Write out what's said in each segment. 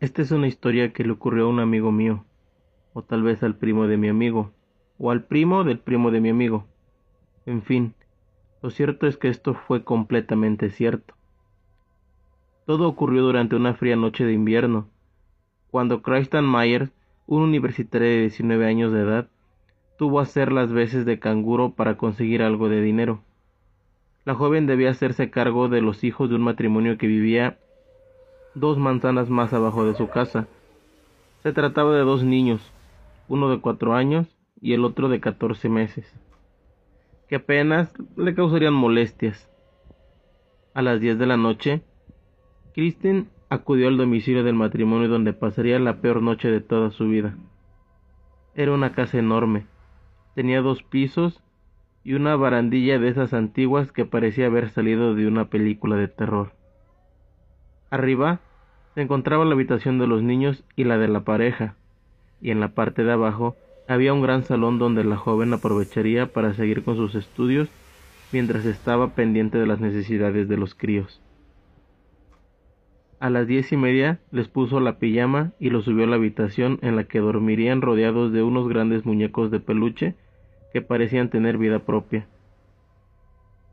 Esta es una historia que le ocurrió a un amigo mío, o tal vez al primo de mi amigo, o al primo del primo de mi amigo. En fin, lo cierto es que esto fue completamente cierto. Todo ocurrió durante una fría noche de invierno, cuando Christian Myers, un universitario de 19 años de edad, tuvo a hacer las veces de canguro para conseguir algo de dinero. La joven debía hacerse cargo de los hijos de un matrimonio que vivía dos manzanas más abajo de su casa. Se trataba de dos niños, uno de cuatro años y el otro de catorce meses, que apenas le causarían molestias. A las diez de la noche, Kristen acudió al domicilio del matrimonio donde pasaría la peor noche de toda su vida. Era una casa enorme, tenía dos pisos y una barandilla de esas antiguas que parecía haber salido de una película de terror. Arriba se encontraba la habitación de los niños y la de la pareja, y en la parte de abajo había un gran salón donde la joven aprovecharía para seguir con sus estudios mientras estaba pendiente de las necesidades de los críos. A las diez y media les puso la pijama y los subió a la habitación en la que dormirían rodeados de unos grandes muñecos de peluche que parecían tener vida propia.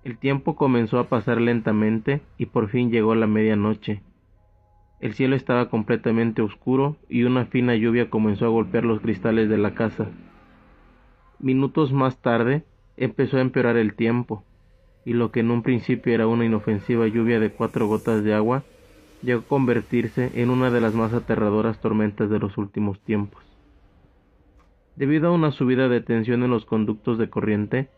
El tiempo comenzó a pasar lentamente y por fin llegó la medianoche. El cielo estaba completamente oscuro y una fina lluvia comenzó a golpear los cristales de la casa. Minutos más tarde empezó a empeorar el tiempo, y lo que en un principio era una inofensiva lluvia de cuatro gotas de agua llegó a convertirse en una de las más aterradoras tormentas de los últimos tiempos. Debido a una subida de tensión en los conductos de corriente,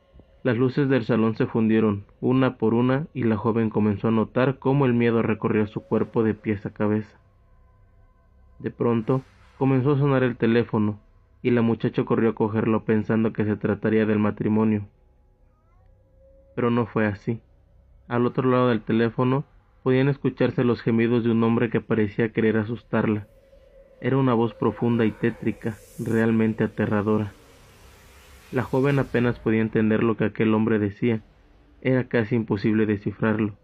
las luces del salón se fundieron una por una y la joven comenzó a notar cómo el miedo recorría su cuerpo de pies a cabeza. De pronto comenzó a sonar el teléfono y la muchacha corrió a cogerlo pensando que se trataría del matrimonio. Pero no fue así. Al otro lado del teléfono podían escucharse los gemidos de un hombre que parecía querer asustarla. Era una voz profunda y tétrica, realmente aterradora. La joven apenas podía entender lo que aquel hombre decía. Era casi imposible descifrarlo.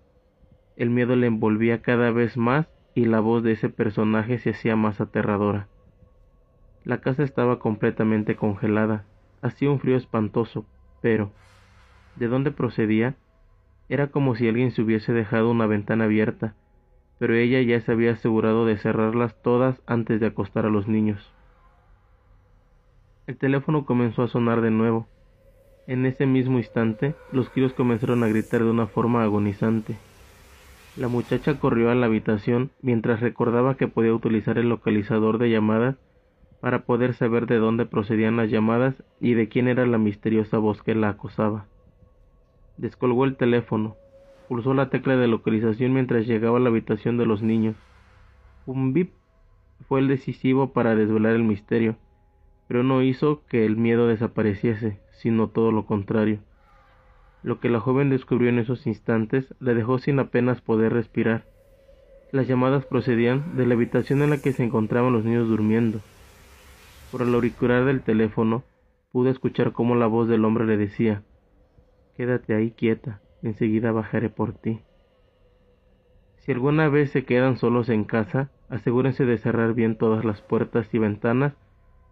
El miedo le envolvía cada vez más y la voz de ese personaje se hacía más aterradora. La casa estaba completamente congelada. Hacía un frío espantoso, pero ¿de dónde procedía? Era como si alguien se hubiese dejado una ventana abierta, pero ella ya se había asegurado de cerrarlas todas antes de acostar a los niños. El teléfono comenzó a sonar de nuevo. En ese mismo instante, los críos comenzaron a gritar de una forma agonizante. La muchacha corrió a la habitación mientras recordaba que podía utilizar el localizador de llamadas para poder saber de dónde procedían las llamadas y de quién era la misteriosa voz que la acosaba. Descolgó el teléfono, pulsó la tecla de localización mientras llegaba a la habitación de los niños. Un bip fue el decisivo para desvelar el misterio pero no hizo que el miedo desapareciese, sino todo lo contrario. Lo que la joven descubrió en esos instantes la dejó sin apenas poder respirar. Las llamadas procedían de la habitación en la que se encontraban los niños durmiendo. Por el auricular del teléfono pude escuchar cómo la voz del hombre le decía Quédate ahí quieta, enseguida bajaré por ti. Si alguna vez se quedan solos en casa, asegúrense de cerrar bien todas las puertas y ventanas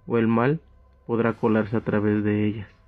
o el mal podrá colarse a través de ellas.